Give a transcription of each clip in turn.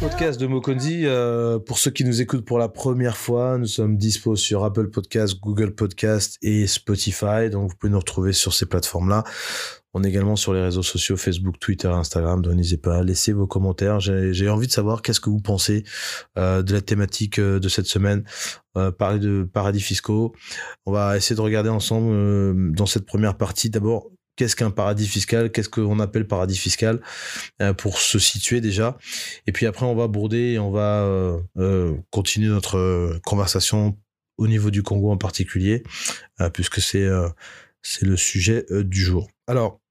podcast de Mokonzi. Euh, pour ceux qui nous écoutent pour la première fois, nous sommes dispo sur Apple Podcast, Google Podcast et Spotify. Donc, vous pouvez nous retrouver sur ces plateformes-là. On est également sur les réseaux sociaux Facebook, Twitter, Instagram. Donc, n'hésitez pas à laisser vos commentaires. J'ai envie de savoir qu'est-ce que vous pensez euh, de la thématique euh, de cette semaine. Euh, parler de paradis fiscaux. On va essayer de regarder ensemble euh, dans cette première partie d'abord qu'est-ce qu'un paradis fiscal, qu'est-ce qu'on appelle paradis fiscal, euh, pour se situer déjà. Et puis après, on va bourder et on va euh, euh, continuer notre conversation au niveau du Congo en particulier, puisque c'est c'est le sujet du jour. Alors,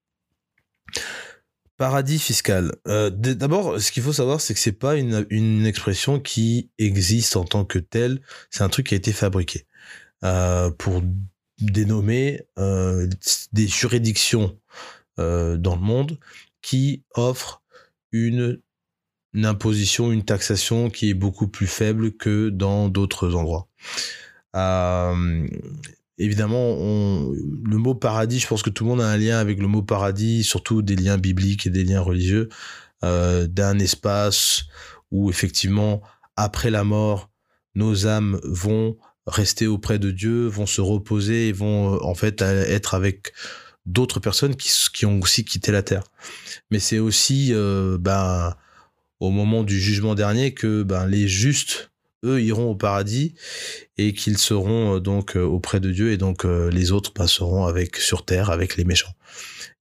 paradis fiscal. D'abord, ce qu'il faut savoir, c'est que c'est pas une, une expression qui existe en tant que telle. C'est un truc qui a été fabriqué pour dénommer euh, des juridictions euh, dans le monde qui offrent une, imposition, une taxation qui est beaucoup plus faible que dans d'autres endroits. Euh, évidemment, le mot paradis, je pense que tout le monde a un lien avec le mot paradis, surtout des liens bibliques et des liens religieux, d'un espace où effectivement, après la mort, nos âmes vont rester auprès de Dieu, vont se reposer et vont euh, en fait être avec d'autres personnes qui, qui, ont aussi quitté la terre. Mais c'est aussi euh, ben, au moment du jugement dernier que ben, les justes, eux, iront au paradis et qu'ils seront euh, donc auprès de Dieu et donc les autres passeront avec sur terre avec les méchants.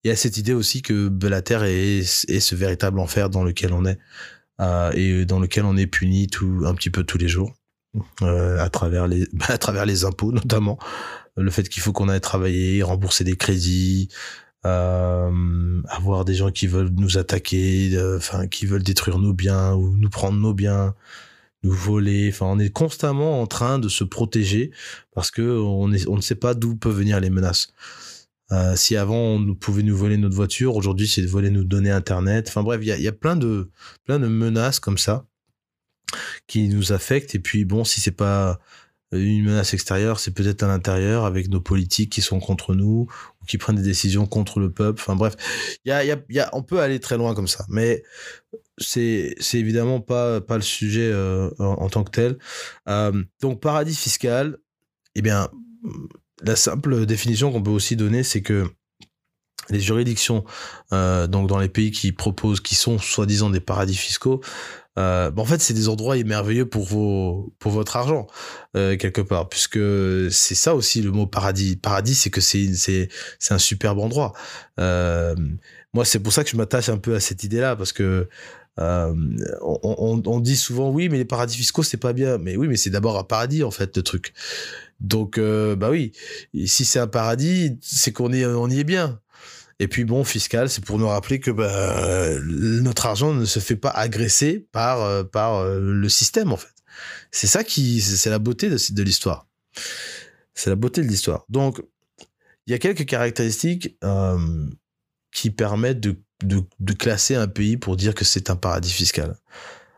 Il y a cette idée aussi que ben, la terre est, est, ce véritable enfer dans lequel on est et dans lequel on est puni tout un petit peu tous les jours. Euh, à travers les à travers les impôts notamment. Le fait qu'il faut qu'on aille travailler rembourser des crédits euh, avoir des gens qui veulent nous attaquer euh, enfin qui veulent détruire nos biens ou nous prendre nos biens nous voler. Enfin on est constamment en train de se protéger parce que on ne sait pas d'où peuvent venir les menaces. Si avant on pouvait nous voler notre voiture, aujourd'hui c'est de voler nos données internet. Enfin bref, il y a, y a, plein de plein de menaces comme ça qui nous affecte. Et puis bon, si c'est pas une menace extérieure, c'est peut-être à l'intérieur avec nos politiques qui sont contre nous ou qui prennent des décisions contre le peuple. Enfin bref, y a, y a, on peut aller très loin comme ça, mais c'est c'est évidemment pas pas le sujet euh, en, tant que tel. Euh, donc paradis fiscal, eh bien la simple définition qu'on peut aussi donner, c'est que les juridictions euh, donc dans les pays qui proposent qui sont soi-disant des paradis fiscaux euh, bah, en fait, c'est des endroits merveilleux pour vos, pour votre argent euh, quelque part, puisque c'est ça aussi le mot paradis. Paradis, c'est que c'est un superbe endroit. Moi, c'est pour ça que je m'attache un peu à cette idée-là, parce que on, dit souvent oui, mais les paradis fiscaux c'est pas bien. Mais oui, mais c'est d'abord un paradis en fait le truc. Donc euh, bah oui, si c'est un paradis, c'est qu'on est on y est bien. Et puis bon, fiscal, c'est pour nous rappeler que bah, notre argent ne se fait pas agresser par euh, par euh, le système en fait. C'est ça qui, c'est la beauté de, l'histoire. C'est la beauté de l'histoire. Donc, il y a quelques caractéristiques euh, qui permettent de, de, classer un pays pour dire que c'est un paradis fiscal.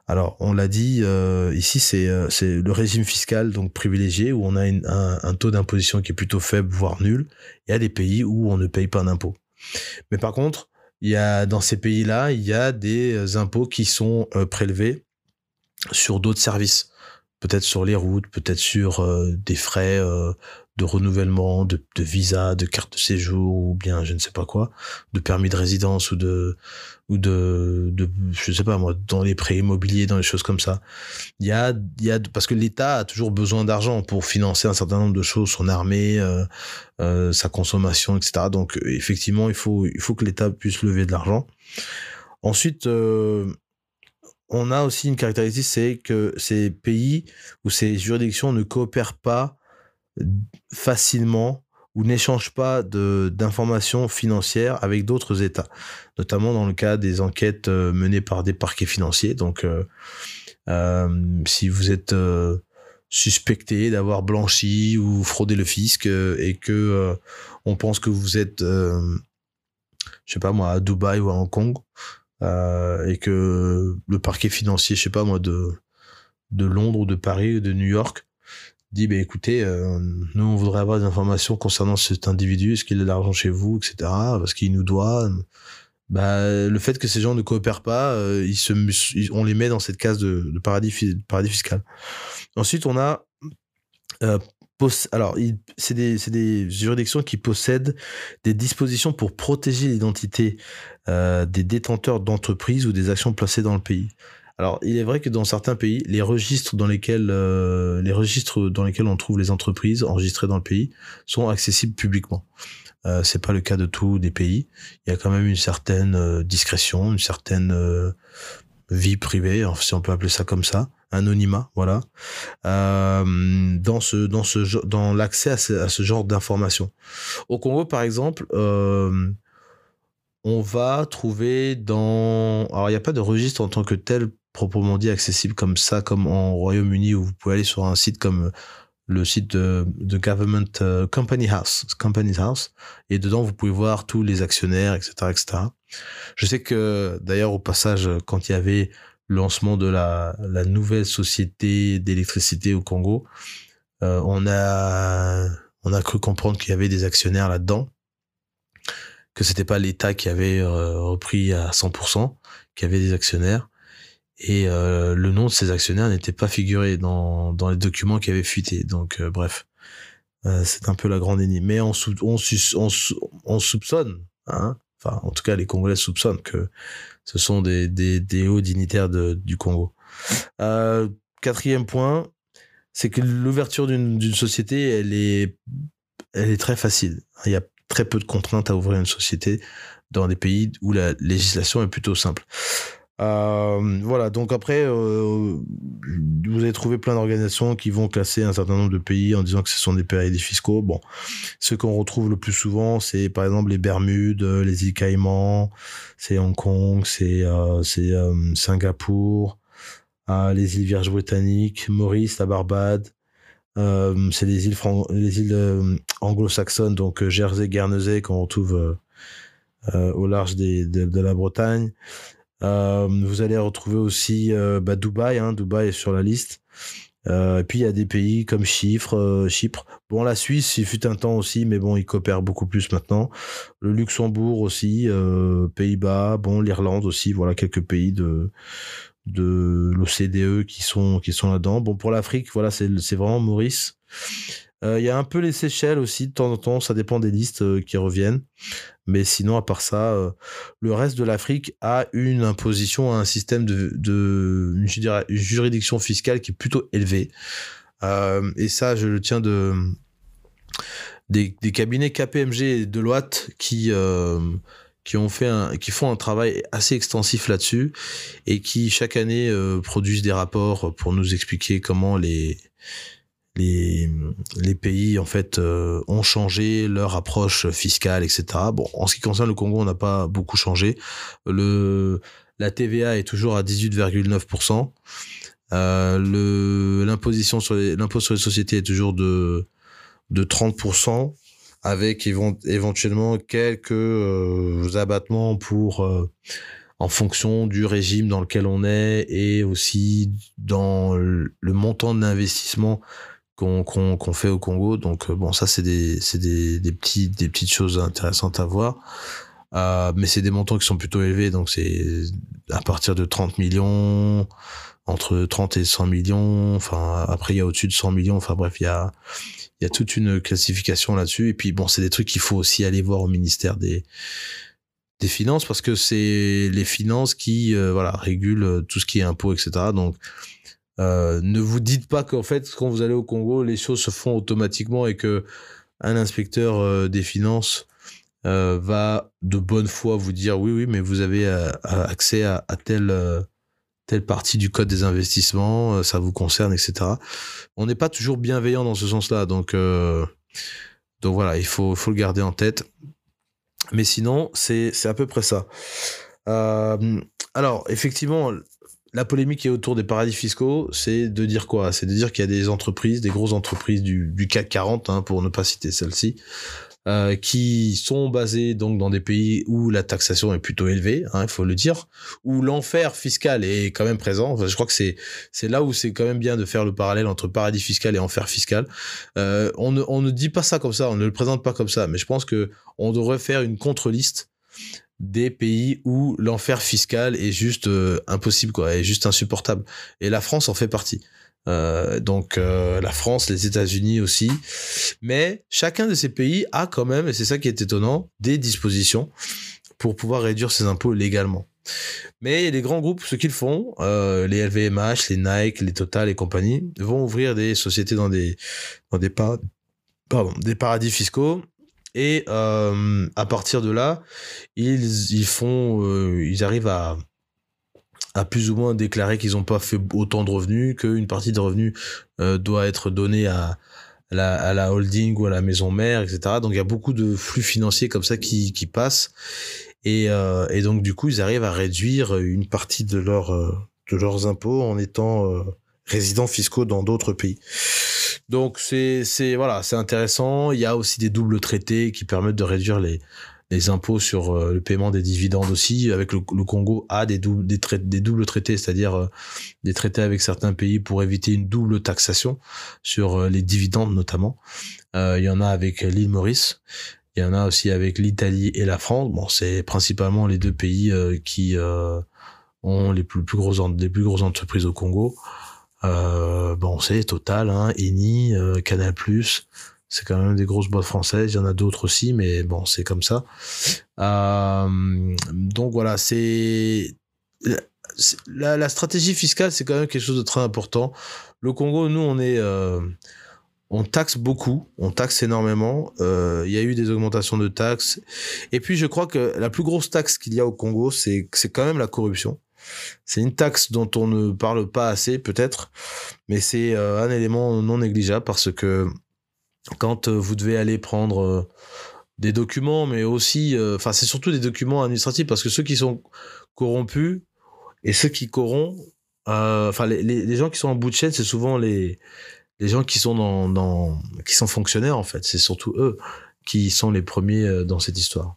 Alors, on l'a dit, euh, ici, c'est euh, le régime fiscal donc privilégié, où on a un, un, taux d'imposition qui est plutôt faible, voire nul. Il y a des pays où on ne paye pas d'impôts. Mais par contre, il y a dans ces pays-là, il y a des euh, impôts qui sont euh, prélevés sur d'autres services, peut-être sur les routes, peut-être sur euh, des frais de renouvellement, de, de, visa, de carte de séjour ou bien je ne sais pas quoi, de permis de résidence ou de ou de, de je sais pas moi dans les prêts immobiliers, dans les choses comme ça. Il y a il y a parce que l'État a toujours besoin d'argent pour financer un certain nombre de choses, son armée, euh, euh, sa consommation, etc. Donc effectivement il faut il faut que l'État puisse lever de l'argent. Ensuite euh, on a aussi une caractéristique, c'est que ces pays ou ces juridictions ne coopèrent pas facilement ou n'échangent pas d'informations financières avec d'autres États, notamment dans le cas des enquêtes euh, menées par des parquets financiers. Donc, euh, euh, si vous êtes suspecté d'avoir blanchi ou fraudé le fisc et que on pense que vous êtes, je sais pas moi, à Dubaï ou à Hong Kong, et que le parquet financier, je sais pas moi, de de Londres ou de Paris ou de New York dit bah, écoutez, euh, nous on voudrait avoir des informations concernant cet individu, est-ce qu'il a de l'argent chez vous, etc. Parce qu'il nous doit. bah, le fait que ces gens ne coopèrent pas, ils se, on les met dans cette case de, paradis, paradis fiscal. Ensuite, on a alors, c'est des, juridictions qui possèdent des dispositions pour protéger l'identité euh, des détenteurs d'entreprises ou des actions placées dans le pays. Alors, il est vrai que dans certains pays, les registres dans lesquels euh, les registres dans lesquels on trouve les entreprises enregistrées dans le pays sont accessibles publiquement. Euh, c'est pas le cas de tous les pays. Il y a quand même une certaine euh, discrétion, une certaine vie privée, si on peut appeler ça comme ça anonymat, voilà, euh, dans ce dans ce dans l'accès à ce, genre d'informations. Au Congo, par exemple, euh, on va trouver dans alors il n'y a pas de registre en tant que tel proprement dit accessible comme ça, comme en Royaume-Uni où vous pouvez aller sur un site comme le site de, Government euh, Company House, Company's House, et dedans vous pouvez voir tous les actionnaires, etc., etc. Je sais que d'ailleurs au passage, quand il y avait lancement de la, nouvelle société d'électricité au Congo, euh, on a on a cru comprendre qu'il y avait des actionnaires là-dedans, que c'était pas l'État qui avait euh, repris à 100%, qu'il y avait des actionnaires et euh, le nom de ces actionnaires n'était pas figuré dans dans les documents qui avaient fuité. Donc bref, c'est un peu la grande énigme. Mais on, on, on, on soupçonne, hein, enfin en tout cas les Congolais soupçonnent que ce sont des, des, hauts dignitaires du Congo. Euh, quatrième point, c'est que l'ouverture d'une société, elle est, elle est très facile. Il y a très peu de contraintes à ouvrir une société dans des pays où la législation est plutôt simple. Euh, voilà, donc après, euh, vous avez trouvé plein d'organisations qui vont classer un certain nombre de pays en disant que ce sont des paradis fiscaux. Bon, ce qu'on retrouve le plus souvent, c'est par exemple les Bermudes, les îles Caïmans, c'est Hong Kong, c'est euh, Singapour, les îles Vierges britanniques, Maurice, la Barbade. c'est les îles, les îles anglo-saxonnes, donc Jersey, Guernesey, qu'on retrouve au large de la Bretagne. Euh, vous allez retrouver aussi euh, bah, Dubaï. Hein, Dubaï est sur la liste. Euh, et puis il y a des pays comme Chypre, Chypre. Bon, la Suisse, il fut un temps aussi, mais bon, ils coopèrent beaucoup plus maintenant. Le Luxembourg aussi, Pays-Bas, bon, l'Irlande aussi. Voilà quelques pays de de l'OCDE qui sont qui sont là-dedans. Bon, pour l'Afrique, voilà, c'est c'est vraiment Maurice. Il y a un peu les Seychelles aussi de temps en temps, ça dépend des listes qui reviennent. Mais sinon, à part ça, euh, le reste de l'Afrique a une imposition, un système de, juridiction fiscale qui est plutôt élevée. Euh, et ça, je le tiens de des, cabinets KPMG et Deloitte qui euh, font un travail assez extensif là-dessus et qui chaque année euh, produisent des rapports pour nous expliquer comment les les, pays en fait euh, ont changé leur approche fiscale, etc. Bon, en ce qui concerne le Congo, on n'a pas beaucoup changé. Le la TVA est toujours à 18,9%. Euh, le l'imposition sur l'impôt sur les sociétés est toujours de de 30% avec éventuellement quelques euh, abattements pour en fonction du régime dans lequel on est et aussi dans le montant de l'investissement qu'on fait au Congo. Donc euh, bon, ça c'est des des, des petits des petites choses intéressantes à voir. Euh, mais c'est des montants qui sont plutôt élevés, donc c'est à partir de 30 millions, entre 30 et 100 millions. Enfin, après il y a au-dessus de 100 millions. Enfin bref, il y a il y a toute une classification là-dessus. Et puis bon, c'est des trucs qu'il faut aussi aller voir au ministère des des finances parce que c'est les finances qui euh, voilà régulent tout ce qui est impôts, etc. Donc euh, ne vous dites pas qu'en fait, quand vous allez au Congo, les choses se font automatiquement et que un inspecteur euh, des finances euh, va de bonne foi vous dire oui, oui, mais vous avez accès à, telle telle partie du code des investissements, ça vous concerne, etc. On n'est pas toujours bienveillant dans ce sens-là, donc donc voilà, il faut faut le garder en tête. Mais sinon, c'est c'est à peu près ça. alors effectivement, la polémique qui est autour des paradis fiscaux, c'est de dire quoi? C'est de dire qu'il y a des entreprises, des grosses entreprises du, CAC 40, hein, pour ne pas citer celle-ci, euh, qui sont basées donc dans des pays où la taxation est plutôt élevée, hein, il faut le dire, où l'enfer fiscal est quand même présent. je crois que c'est c'est là où c'est quand même bien de faire le parallèle entre paradis fiscal et enfer fiscal. Euh, on ne on ne dit pas ça comme ça, on ne le présente pas comme ça, mais je pense que on devrait faire une contre-liste des pays où l'enfer fiscal est juste euh, impossible, quoi, est juste insupportable. Et la France en fait partie. Euh, donc euh, la France, les États-Unis aussi. Mais chacun de ces pays a quand même, et c'est ça qui est étonnant, des dispositions pour pouvoir réduire ses impôts légalement. Mais les grands groupes, ce qu'ils font, euh, les LVMH, les Nike, les Total et compagnie, vont ouvrir des sociétés dans des, dans des, pardon, des paradis fiscaux. Et euh, à partir de là, ils, ils font, euh, ils arrivent à, à plus ou moins déclarer qu'ils n'ont pas fait autant de revenus, qu'une partie des revenus euh, doit être donnée à, la, à la holding ou à la maison mère, etc. Donc il y a beaucoup de flux financiers comme ça qui, qui passent. Et, euh, et donc du coup, ils arrivent à réduire une partie de, leur, euh, de leurs impôts en étant euh, résidents fiscaux dans d'autres pays. Donc c'est voilà, c'est intéressant. Il y a aussi des doubles traités qui permettent de réduire les les impôts sur euh, le paiement des dividendes aussi. Avec le, le Congo a des des, des doubles traités, c'est-à-dire euh, des traités avec certains pays pour éviter une double taxation sur euh, les dividendes notamment. il y en a avec l'île Maurice. Il y en a aussi avec l'Italie et la France. Bon, c'est principalement les deux pays qui ont les plus, plus grosses les plus grosses entreprises au Congo. Euh, bon, c'est Total, hein, Eni, euh, Canal+, c'est quand même des grosses boîtes françaises. Il y en a d'autres aussi, mais bon, c'est comme ça. Euh, donc voilà, c'est la, stratégie fiscale, c'est quand même quelque chose de très important. Le Congo, nous, on est, euh, on taxe beaucoup, on taxe énormément. Euh, il y a eu des augmentations de taxes, et puis je crois que la plus grosse taxe qu'il y a au Congo, c'est quand même la corruption. C'est une taxe dont on ne parle pas assez peut-être, mais c'est euh, un élément non négligeable parce que quand euh, vous devez aller prendre euh, des documents, mais aussi, enfin c'est surtout des documents administratifs parce que ceux qui sont corrompus et ceux qui corrompent, enfin les, les, gens qui sont en bout de chaîne, c'est souvent les les gens qui sont dans, qui sont fonctionnaires en fait, c'est surtout eux qui sont les premiers dans cette histoire.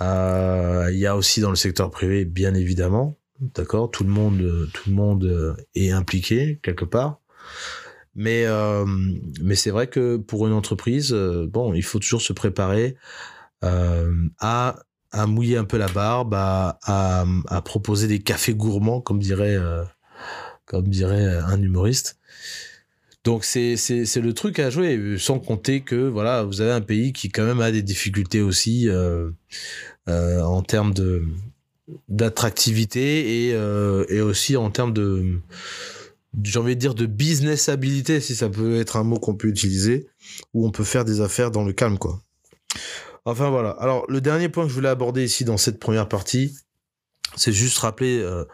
Il y a aussi dans le secteur privé, bien évidemment, d'accord Tout le monde, tout le monde euh, est impliqué quelque part. Mais, euh, mais c'est vrai que pour une entreprise, euh, bon, il faut toujours se préparer euh, à, mouiller un peu la barbe, à, proposer des cafés gourmands, comme dirait, euh, comme dirait un humoriste. Donc c'est le truc à jouer, sans compter que voilà, vous avez un pays qui quand même a des difficultés aussi euh, en termes de d'attractivité et, euh, et aussi en termes de j'ai envie de dire de businessabilité si ça peut être un mot qu'on peut utiliser où on peut faire des affaires dans le calme quoi. Enfin voilà. Alors le dernier point que je voulais aborder ici dans cette première partie, c'est juste rappeler euh,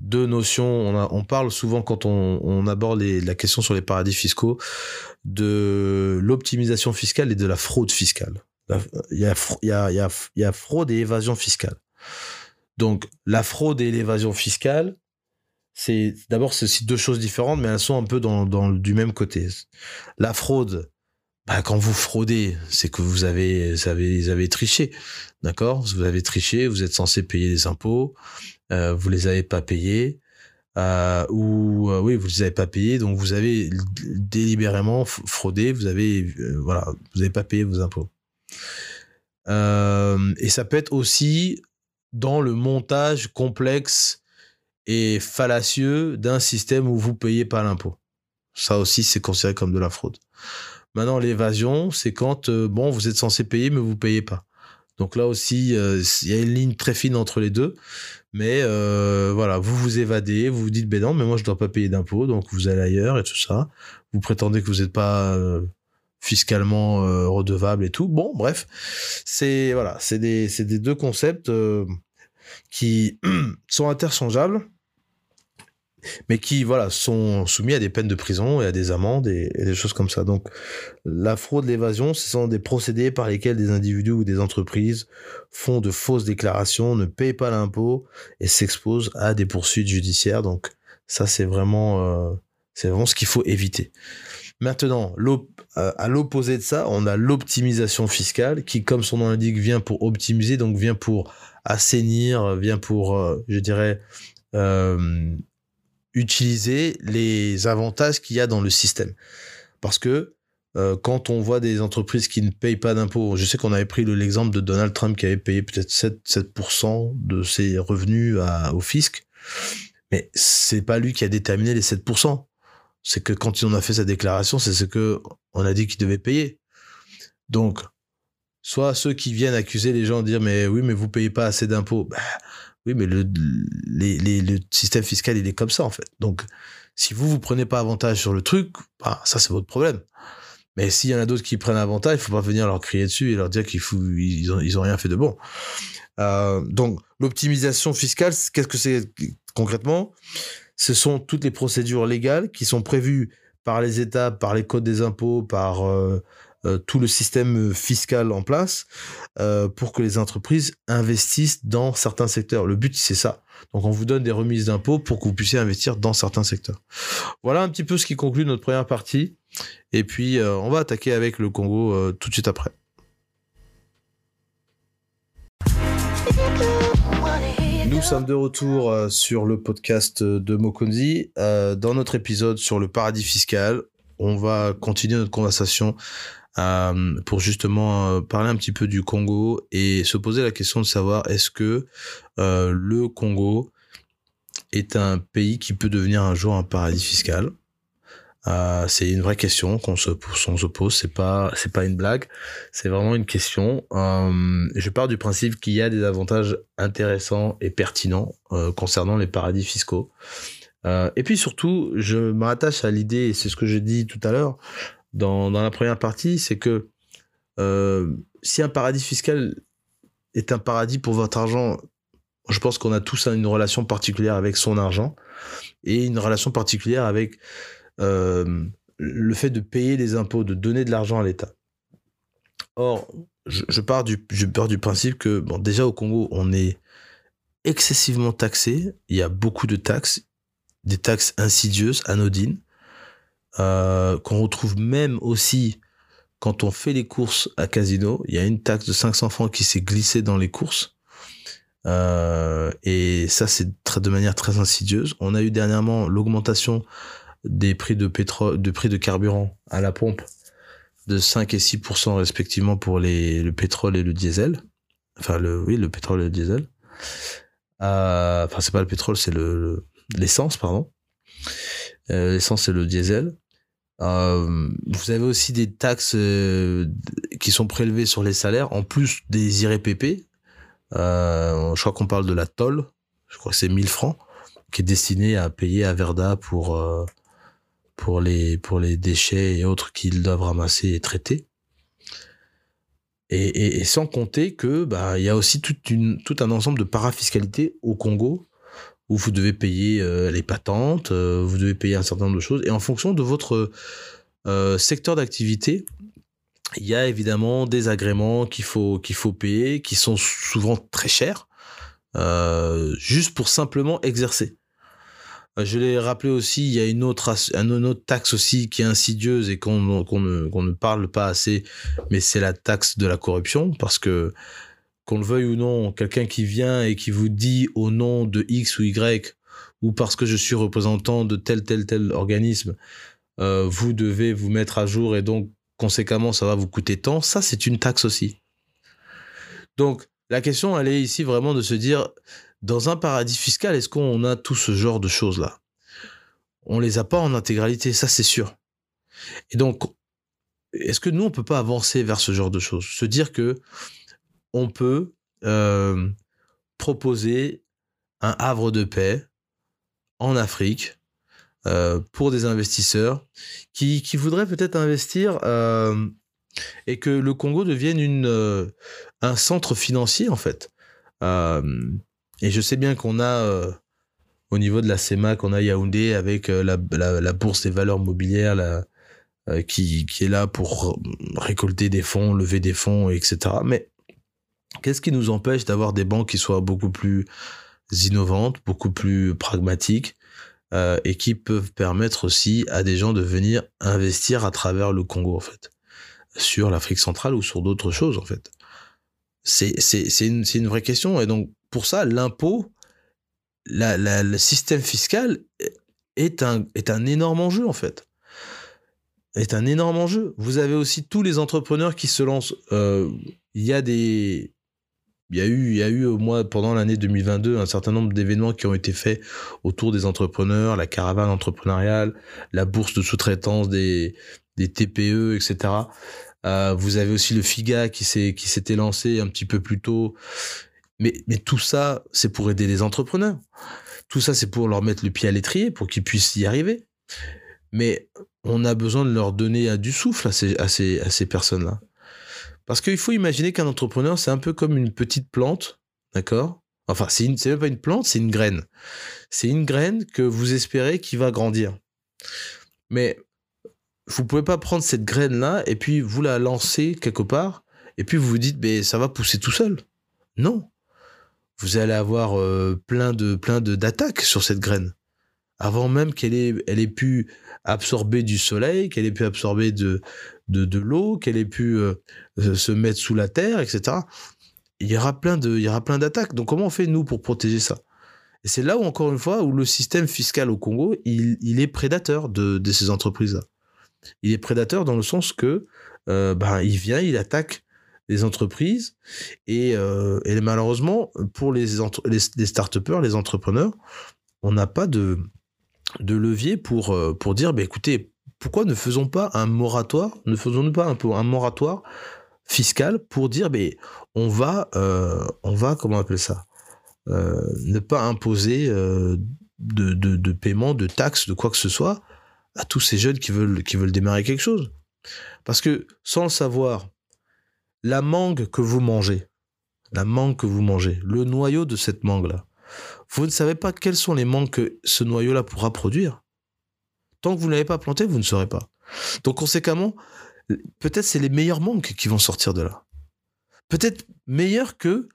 deux notions. On, a, on parle souvent quand on, on aborde la question sur les paradis fiscaux de l'optimisation fiscale et de la fraude fiscale. Il y a, il y a, il y a fraude et évasion fiscale. Donc, la fraude et l'évasion fiscale, c'est d'abord c'est deux choses différentes, mais elles sont un peu dans, du même côté. La fraude, bah, quand vous fraudez, c'est que vous avez, vous avez, triché, d'accord? Vous avez triché, vous êtes censé payer des impôts, euh, vous les avez pas payés, euh, ou euh, oui, vous les avez pas payés, donc vous avez délibérément fraudé, vous avez, euh, voilà, vous n'avez pas payé vos impôts. Et ça peut être aussi dans le montage complexe et fallacieux d'un système où vous payez pas l'impôt. Ça aussi, c'est considéré comme de la fraude. Maintenant, l'évasion, c'est quand, euh, bon, vous êtes censé payer, mais vous payez pas. Donc là aussi, euh, il y a une ligne très fine entre les deux. Mais euh, voilà, vous vous évadez, vous vous dites, ben non, mais moi je dois pas payer d'impôt, donc vous allez ailleurs et tout ça. Vous prétendez que vous n'êtes pas fiscalement euh, redevable et tout. Bon, bref, c'est voilà, c'est des, des deux concepts euh, qui sont interchangeables, mais qui voilà sont soumis à des peines de prison et à des amendes et, et des choses comme ça. Donc, la fraude, l'évasion, ce sont des procédés par lesquels des individus ou des entreprises font de fausses déclarations, ne payent pas l'impôt et s'exposent à des poursuites judiciaires. Donc, ça, c'est vraiment, euh, c'est vraiment ce qu'il faut éviter. Maintenant, euh, à l'opposé de ça, on a l'optimisation fiscale qui, comme son nom l'indique, vient pour optimiser, donc vient pour assainir, vient pour, euh, je dirais, euh, utiliser les avantages qu'il y a dans le système. Parce que quand on voit des entreprises qui ne payent pas d'impôts, je sais qu'on avait pris l'exemple de Donald Trump qui avait payé peut-être 7, 7% de ses revenus au fisc, mais c'est pas lui qui a déterminé les 7%. C'est que quand on a fait sa déclaration, c'est ce que on a dit qu'il devait payer. Donc, soit ceux qui viennent accuser les gens de dire mais oui mais vous payez pas assez d'impôts, bah, oui mais le, système fiscal il est comme ça en fait. Donc si vous vous prenez pas avantage sur le truc, bah, ça c'est votre problème. Mais s'il y en a d'autres qui prennent avantage, il faut pas venir leur crier dessus et leur dire qu'ils ils ont, ils ont rien fait de bon. Euh, donc, l'optimisation fiscale, qu'est-ce que c'est concrètement? Ce sont toutes les procédures légales qui sont prévues par les États, par les codes des impôts, par euh, euh, tout le système fiscal en place euh, pour que les entreprises investissent dans certains secteurs. Le but, c'est ça. Donc, on vous donne des remises d'impôts pour que vous puissiez investir dans certains secteurs. Voilà un petit peu ce qui conclut notre première partie. Et puis, on va attaquer avec le Congo tout de suite après. Nous sommes de retour euh, sur le podcast de Mokonzi. dans notre épisode sur le paradis fiscal, on va continuer notre conversation pour justement parler un petit peu du Congo et se poser la question de savoir est-ce que le Congo est un pays qui peut devenir un jour un paradis fiscal euh, c'est une vraie question qu'on se, se pose. C'est pas, c'est pas une blague. C'est vraiment une question. Euh, je pars du principe qu'il y a des avantages intéressants et pertinents euh, concernant les paradis fiscaux. Et puis surtout, je me rattache à l'idée, c'est ce que j'ai dit tout à l'heure dans, dans la première partie, c'est que si un paradis fiscal est un paradis pour votre argent, je pense qu'on a tous une relation particulière avec son argent et une relation particulière avec le fait de payer des impôts, de donner de l'argent à l'État. Or, je, pars du, je pars du principe que, bon, déjà au Congo, on est excessivement taxé. Il y a beaucoup de taxes, des taxes insidieuses, anodines, euh, qu'on retrouve même aussi quand on fait les courses à casino. Il y a une taxe de 500 francs qui s'est glissée dans les courses. Euh, et ça, c'est de manière très insidieuse. On a eu dernièrement l'augmentation des prix de pétrole, de prix de carburant à la pompe de 5 et 6% respectivement pour les, le pétrole et le diesel. Enfin, le, oui, le pétrole et le diesel. Euh, enfin, c'est pas le pétrole, c'est le, l'essence, pardon. Euh, l'essence et le diesel. Euh, vous avez aussi des taxes euh, qui sont prélevées sur les salaires, en plus des IRPP. Je crois qu'on parle de la tolle. Je crois que c'est 1000 francs, qui est destiné à payer à Verda pour pour les, pour les déchets et autres qu'ils doivent ramasser et traiter. Et, et, sans compter que bah il y a aussi toute une, tout un ensemble de parafiscalité au Congo où vous devez payer euh, les patentes, euh, vous devez payer un certain nombre de choses. Et en fonction de votre euh, secteur d'activité, il y a évidemment des agréments qu'il faut, qu'il faut payer, qui sont souvent très chers, juste pour simplement exercer. Euh, je l'ai rappelé aussi, il y a une autre, taxe aussi qui est insidieuse et qu'on ne, qu'on ne parle pas assez, mais c'est la taxe de la corruption, parce que qu'on le veuille ou non, quelqu'un qui vient et qui vous dit au nom de X ou Y, ou parce que je suis représentant de tel, tel, tel organisme, euh, vous devez vous mettre à jour et donc conséquemment ça va vous coûter tant, ça c'est une taxe aussi. Donc la question elle est ici vraiment de se dire dans un paradis fiscal, est-ce qu'on a tout ce genre de choses-là? On les a pas en intégralité, ça c'est sûr. Et donc, est-ce que nous, on peut pas avancer vers ce genre de choses? Se dire que on peut euh, proposer un havre de paix en Afrique euh, pour des investisseurs qui, voudraient peut-être investir euh, et que le Congo devienne un centre financier, en fait. Et je sais bien qu'on a, euh, au niveau de la CEMA, qu'on a Yaoundé avec euh, la, bourse des valeurs mobilières euh, qui, est là pour récolter des fonds, lever des fonds, etc. Mais qu'est-ce qui nous empêche d'avoir des banques qui soient beaucoup plus innovantes, beaucoup plus pragmatiques et qui peuvent permettre aussi à des gens de venir investir à travers le Congo, en fait, sur l'Afrique centrale ou sur d'autres choses, en fait? C'est, une, une vraie question. Et donc, pour ça, l'impôt, le système fiscal est un, est un énorme enjeu, en fait. est un énorme enjeu. Vous avez aussi tous les entrepreneurs qui se lancent. Euh, il y a des, il y a eu, il y a eu pendant l'année 2022 un certain nombre d'événements qui ont été faits autour des entrepreneurs, la caravane entrepreneuriale, la bourse de sous-traitance des, des TPE, etc. Euh, vous avez aussi le FIGA qui qui s'était lancé un petit peu plus tôt. Mais, tout ça, c'est pour aider les entrepreneurs. Tout ça, c'est pour leur mettre le pied à l'étrier, pour qu'ils puissent y arriver. Mais on a besoin de leur donner du souffle à ces, à ces, à ces personnes-là. Parce qu'il faut imaginer qu'un entrepreneur, c'est un peu comme une petite plante, d'accord? Enfin, c'est même pas une plante, c'est une graine. C'est une graine que vous espérez qui va grandir. Mais vous pouvez pas prendre cette graine-là et puis vous la lancer quelque part et puis vous vous dites, mais ça va pousser tout seul. Non. Vous allez avoir euh, plein de plein de d'attaques sur cette graine avant même qu'elle ait, elle ait pu absorber du soleil, qu'elle ait pu absorber de, de, de l'eau, qu'elle ait pu euh, se mettre sous la terre, etc. Il y aura plein de, il y aura plein d'attaques. Donc comment on fait nous pour protéger ça? Et c'est là où encore une fois où le système fiscal au Congo, il, il est prédateur de, de ces entreprises-là. Il est prédateur dans le sens que euh, ben, il vient, il attaque entreprises et, euh, et malheureusement pour les, les, les start-upers, les entrepreneurs, on n'a pas de levier pour, euh, pour dire, bah, écoutez, pourquoi ne faisons pas un moratoire, ne faisons-nous pas un, peu un moratoire fiscal pour dire, bah, on va, euh, on va, comment appeler ça, euh, ne pas imposer de, de, paiement, de taxes, de quoi que ce soit à tous ces jeunes qui veulent, qui veulent démarrer quelque chose. Parce que sans le savoir, la mangue que vous mangez, la mangue que vous mangez, le noyau de cette mangue-là, vous ne savez pas quels sont les manques que ce noyau-là pourra produire. Tant que vous ne l'avez pas planté, vous ne saurez pas. Donc conséquemment, peut-être c'est les meilleurs mangues qui vont sortir de là. Peut-être meilleurs que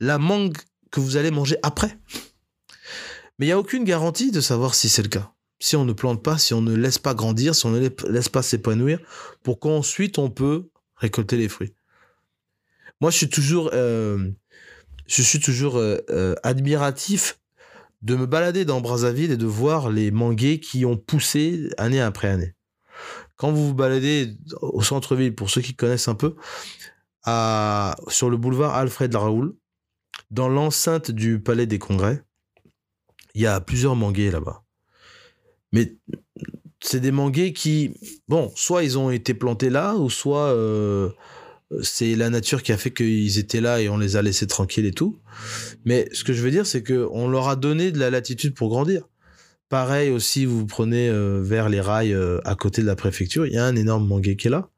la mangue que vous allez manger après. Mais il n'y a aucune garantie de savoir si c'est le cas. Si on ne plante pas, si on ne laisse pas grandir, si on ne laisse pas s'épanouir, pour qu'ensuite on peut récolter les fruits. Moi, je suis toujours euh, euh, euh, admiratif de me balader dans Brazzaville et de voir les manguiers qui ont poussé année après année. Quand vous vous baladez au centre-ville, pour ceux qui connaissent un peu, sur le boulevard Alfred Raoul, dans l'enceinte du Palais des Congrès, il y a plusieurs manguiers là-bas. Mais c'est des manguiers qui, bon, soit ils ont été plantés là, ou soit c'est la nature qui a fait qu'ils étaient là et on les a laissés tranquilles et tout. Mais ce que je veux dire, c'est que on leur a donné de la latitude pour grandir. Pareil aussi, vous prenez euh, vers les rails euh, à côté de la préfecture, il y a un énorme manguier qui est là.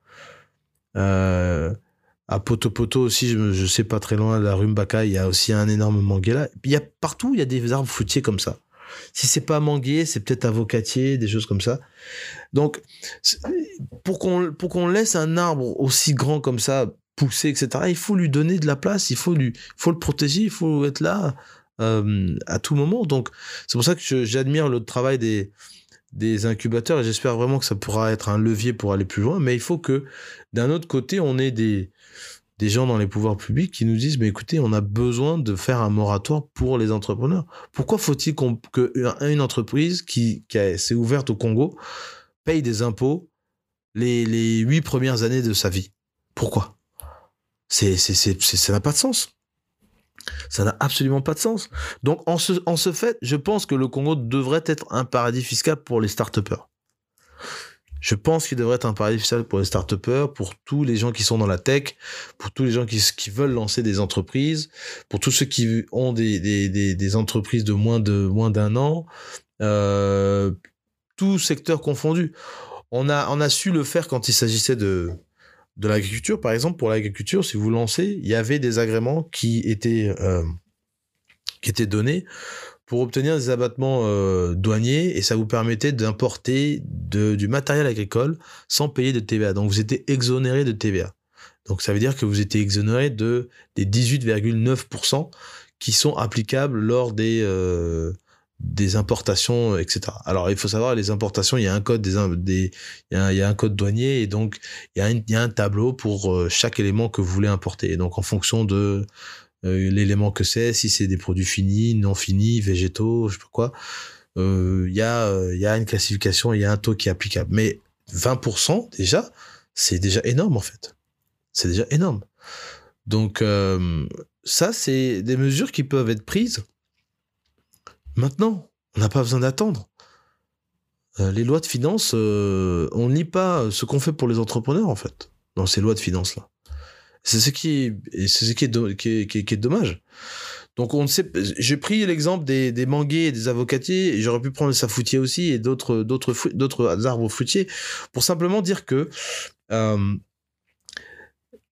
Euh, à Poto aussi, je, je sais pas très loin la rue Mbaka, il y a aussi un énorme manguier là. Il y a partout, il y a des arbres fruitiers comme ça. Si c'est pas manguier, c'est peut-être avocatier, des choses comme ça. Donc, pour qu'on pour qu'on laisse un arbre aussi grand comme ça pousser, etc., il faut lui donner de la place, il faut faut le protéger, il faut être là euh, à tout moment. Donc, c'est pour ça que j'admire le travail des des incubateurs et j'espère vraiment que ça pourra être un levier pour aller plus loin. Mais il faut que d'un autre côté, on ait des des gens dans les pouvoirs publics qui nous disent mais écoutez on a besoin de faire un moratoire pour les entrepreneurs. Pourquoi faut-il qu'une entreprise qui, s'est ouverte au Congo paye des impôts les huit premières années de sa vie? Pourquoi? C'est ça n'a pas de sens. Ça n'a absolument pas de sens. Donc en ce en ce fait je pense que le Congo devrait être un paradis fiscal pour les start-upers je pense qu'il devrait être un paradis fiscal pour les start pour tous les gens qui sont dans la tech, pour tous les gens qui, veulent lancer des entreprises, pour tous ceux qui ont des, entreprises de moins d'un an, euh, tout secteur confondu. On a, su le faire quand il s'agissait de, l'agriculture. Par exemple, pour l'agriculture, si vous lancez, il y avait des agréments qui étaient, euh, qui étaient donnés pour obtenir des abattements euh, douaniers et ça vous permettait d'importer du matériel agricole sans payer de TVA. Donc vous étiez exonéré de TVA. Donc ça veut dire que vous étiez exonéré de des 18,9% qui sont applicables lors des euh, des importations, etc. Alors il faut savoir les importations, il y a un code des, des il, y a un, code douanier et donc il y a un, il y a un tableau pour euh, chaque élément que vous voulez importer. Et donc en fonction de l'élément que c'est, si c'est des produits finis, non finis, végétaux, je sais pas quoi. Il euh, y a il y a une classification, il y a un taux qui est applicable. Mais 20% déjà, c'est déjà énorme en fait. C'est déjà énorme. Donc euh, ça, c'est des mesures qui peuvent être prises maintenant. On n'a pas besoin d'attendre. Euh, les lois de finances, euh, on ne lit pas ce qu'on fait pour les entrepreneurs en fait dans ces lois de finances là. C'est ce qui est, c'est ce qui est, dommage. Donc on sait, j'ai pris l'exemple des, des manguiers et des avocatiers, j'aurais pu prendre les safoutiers aussi et d'autres d'autres arbres fruitiers pour simplement dire que euh,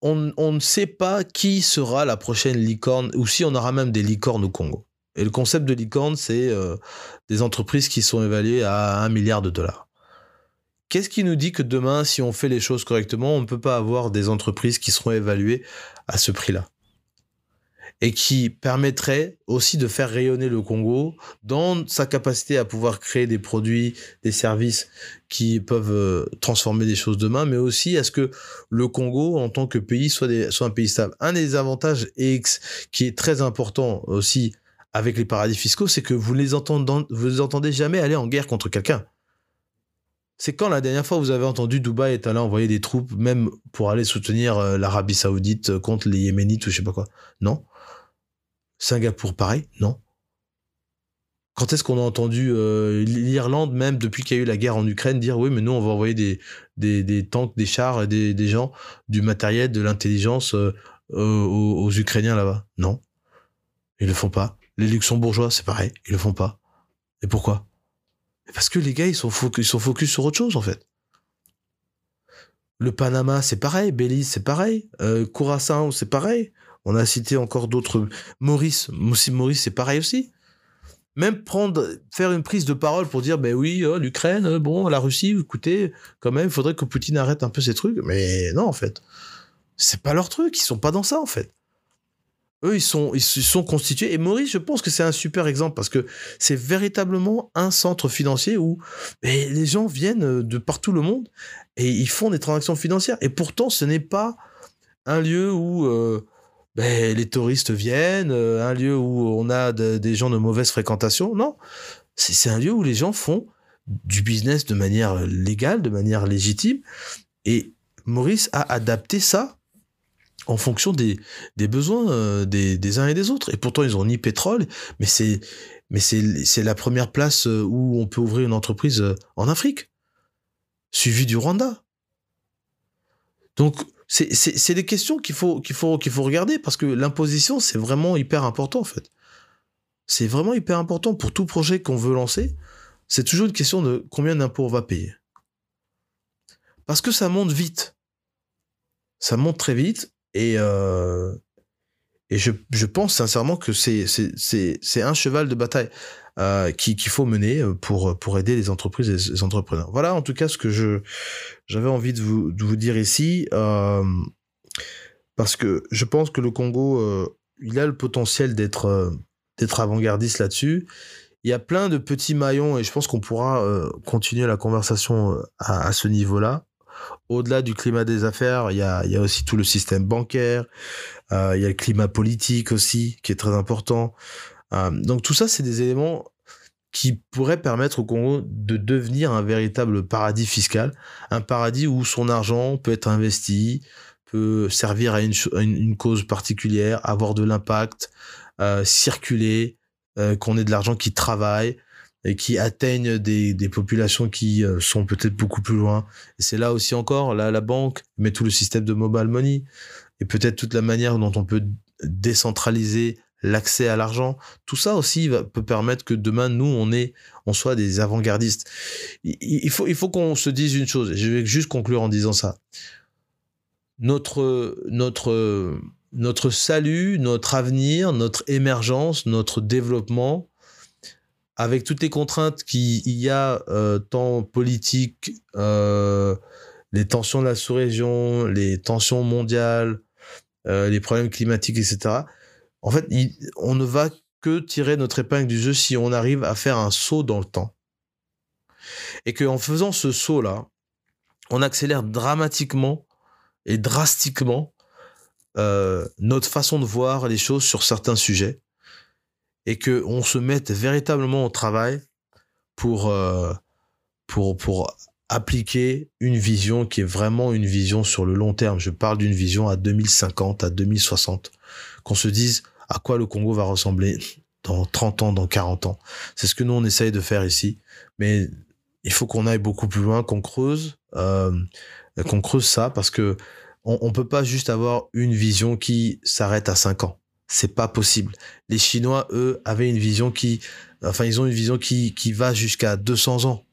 on, on, ne sait pas qui sera la prochaine licorne ou si on aura même des licornes au Congo. Et le concept de licorne, c'est euh, des entreprises qui sont évaluées à un milliard de dollars. Qu'est-ce qui nous dit que demain, si on fait les choses correctement, on ne peut pas avoir des entreprises qui seront évaluées à ce prix-là? Et qui permettrait aussi de faire rayonner le Congo dans sa capacité à pouvoir créer des produits, des services qui peuvent euh, transformer des choses demain, mais aussi à ce que le Congo, en tant que pays, soit, un pays stable. Un des avantages X qui est très important aussi avec les paradis fiscaux, c'est que vous vous les entendez jamais aller en guerre contre quelqu'un. C'est quand la dernière fois vous avez entendu Dubaï est allé envoyer des troupes, même pour aller soutenir euh, l'Arabie Saoudite contre les Yéménites ou je sais pas quoi? Non? Singapour, pareil, non? Quand est-ce qu'on a entendu euh, l'Irlande, même depuis qu'il y a eu la guerre en Ukraine, dire oui, mais nous, on va envoyer des, des, tanks, des chars, des, gens, du matériel, de l'intelligence euh, aux, Ukrainiens là-bas? Non? Ils le font pas. Les Luxembourgeois, c'est pareil, ils le font pas. Et pourquoi? Parce que les gars, ils sont, focus, ils sont focus sur autre chose, en fait. Le Panama, c'est pareil. Belize, c'est pareil. Euh, Curaçao, c'est pareil. On a cité encore d'autres. Maurice, Maurice, c'est pareil aussi. Même prendre, faire une prise de parole pour dire, ben oui, oh, l'Ukraine, euh, bon, la Russie, écoutez, quand même, il faudrait que Poutine arrête un peu ces trucs. Mais non, en fait. C'est pas leur truc, ils sont pas dans ça, en fait. Eux, ils sont, ils sont constitués. Et Maurice, je pense que c'est un super exemple parce que c'est véritablement un centre financier où les gens viennent de partout le monde et ils font des transactions financières. Et pourtant, ce n'est pas un lieu où euh, ben, les touristes viennent, euh, un lieu où on a des gens de mauvaise fréquentation. Non, c'est un lieu où les gens font du business de manière légale, de manière légitime. Et Maurice a adapté ça en fonction des, besoins euh, des, uns et des autres. Et pourtant, ils ont ni pétrole, mais c'est la première place euh, où on peut ouvrir une entreprise en Afrique, suivi du Rwanda. Donc, c'est des questions qu'il faut, qu'il faut, qu'il faut regarder parce que l'imposition, c'est vraiment hyper important en fait. C'est vraiment hyper important pour tout projet qu'on veut lancer. C'est toujours une question de combien d'impôts on va payer. Parce que ça monte vite. Ça monte très vite et, euh, et je, je pense sincèrement que c'est un cheval de bataille. Euh, qu'il faut mener euh, pour pour aider les entreprises et les entrepreneurs. Voilà en tout cas ce que j'avais envie de vous de vous dire ici parce que je pense que le Congo il a le potentiel d'être avant-gardiste là-dessus. Il y a plein de petits maillons et je pense qu'on pourra continuer la conversation à ce niveau-là. Au-delà du climat des affaires, il y a, aussi tout le système bancaire, euh, il y a le climat politique aussi qui est très important. Euh, donc tout ça, c'est des éléments qui pourraient permettre au Congo de devenir un véritable paradis fiscal, un paradis où son argent peut être investi, peut servir à une, cause particulière, avoir de l'impact, euh, circuler, qu'on ait de l'argent qui travaille et qui atteigne des, populations qui euh, sont peut-être beaucoup plus loin. Et c'est là aussi encore, là, la banque met tout le système de mobile money et peut-être toute la manière dont on peut décentraliser l'accès à l'argent, tout ça aussi peut permettre que demain nous on on soit des avant-gardistes. Il, faut, il faut qu'on se dise une chose. Je vais juste conclure en disant ça. Notre, notre, notre salut, notre avenir, notre émergence, notre développement, avec toutes les contraintes qu'il y a, euh, tant politiques, euh, les tensions de la sous-région, les tensions mondiales, euh, les problèmes climatiques, etc en fait, on ne va que tirer notre épingle du jeu si on arrive à faire un saut dans le temps. Et qu'en faisant ce saut-là, on accélère dramatiquement et drastiquement euh, notre façon de voir les choses sur certains sujets et que on se mette véritablement au travail pour euh, pour pour appliquer une vision qui est vraiment une vision sur le long terme. Je parle d'une vision à 2050, à 2060. Qu'on se dise à quoi le Congo va ressembler dans 30 ans, dans 40 ans. C'est ce que nous, on essaye de faire ici. Mais il faut qu'on aille beaucoup plus loin, qu'on creuse, euh, qu'on creuse ça, parce que on, peut pas juste avoir une vision qui s'arrête à 5 ans. C'est pas possible. Les Chinois, eux, avaient une vision qui, enfin, ils ont une vision qui, qui va jusqu'à 200 ans.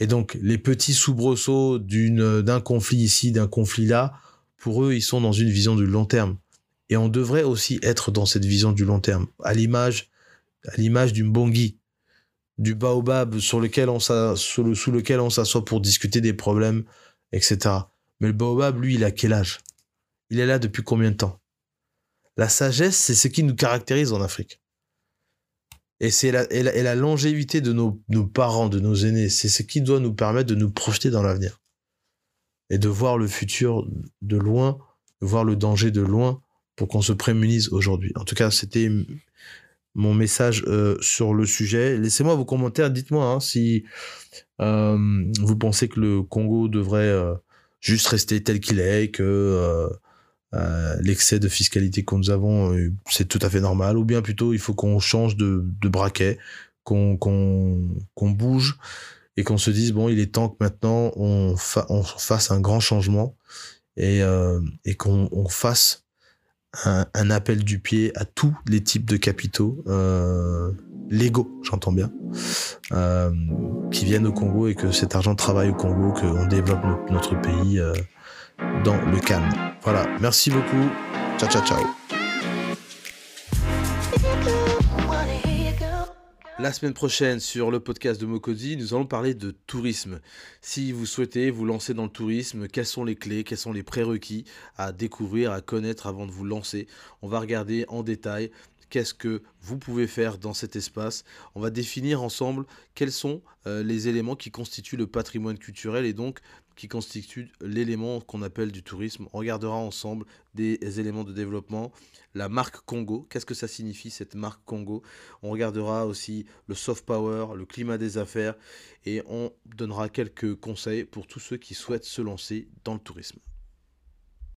Et donc, les petits soubresauts d'une, d'un conflit ici, d'un conflit là, pour eux, ils sont dans une vision du long terme. Et on devrait aussi être dans cette vision du long terme, à l'image, à l'image du mbongi, du baobab sous, sous lequel on s'assoit pour discuter des problèmes, etc. Mais le baobab, lui, il a quel âge? Il est là depuis combien de temps? La sagesse, c'est ce qui nous caractérise en Afrique. Et la, longévité de nos, parents, de nos aînés, c'est ce qui doit nous permettre de nous projeter dans l'avenir. Et de voir le futur de loin, de voir le danger de loin, pour qu'on se prémunise aujourd'hui. En tout cas, c'était mon message euh, sur le sujet. Laissez-moi vos commentaires. Dites-moi hein, si euh, vous pensez que le Congo devrait euh, juste rester tel qu'il est, que euh, euh, l'excès de fiscalité que nous avons, euh, c'est tout à fait normal, ou bien plutôt il faut qu'on change de, braquet, qu'on bouge et qu'on se dise bon, il est temps que maintenant on, fa on fasse un grand changement et, et qu'on on fasse un, appel du pied à tous les types de capitaux euh, légaux, j'entends bien, euh, qui viennent au Congo et que cet argent travaille au Congo, qu'on développe notre, notre pays euh, dans le calme. Voilà, merci beaucoup. Ciao, ciao, ciao. La semaine prochaine, sur le podcast de Mokodi, nous allons parler de tourisme. Si vous souhaitez vous lancer dans le tourisme, quelles sont les clés, quels sont les prérequis à découvrir, à connaître avant de vous lancer On va regarder en détail qu'est-ce que vous pouvez faire dans cet espace. On va définir ensemble quels sont euh, les éléments qui constituent le patrimoine culturel et donc qui constituent l'élément qu'on appelle du tourisme. On regardera ensemble des éléments de développement. La marque Congo, qu'est-ce que ça signifie cette marque Congo? On regardera aussi le soft power, le climat des affaires et on donnera quelques conseils pour tous ceux qui souhaitent se lancer dans le tourisme.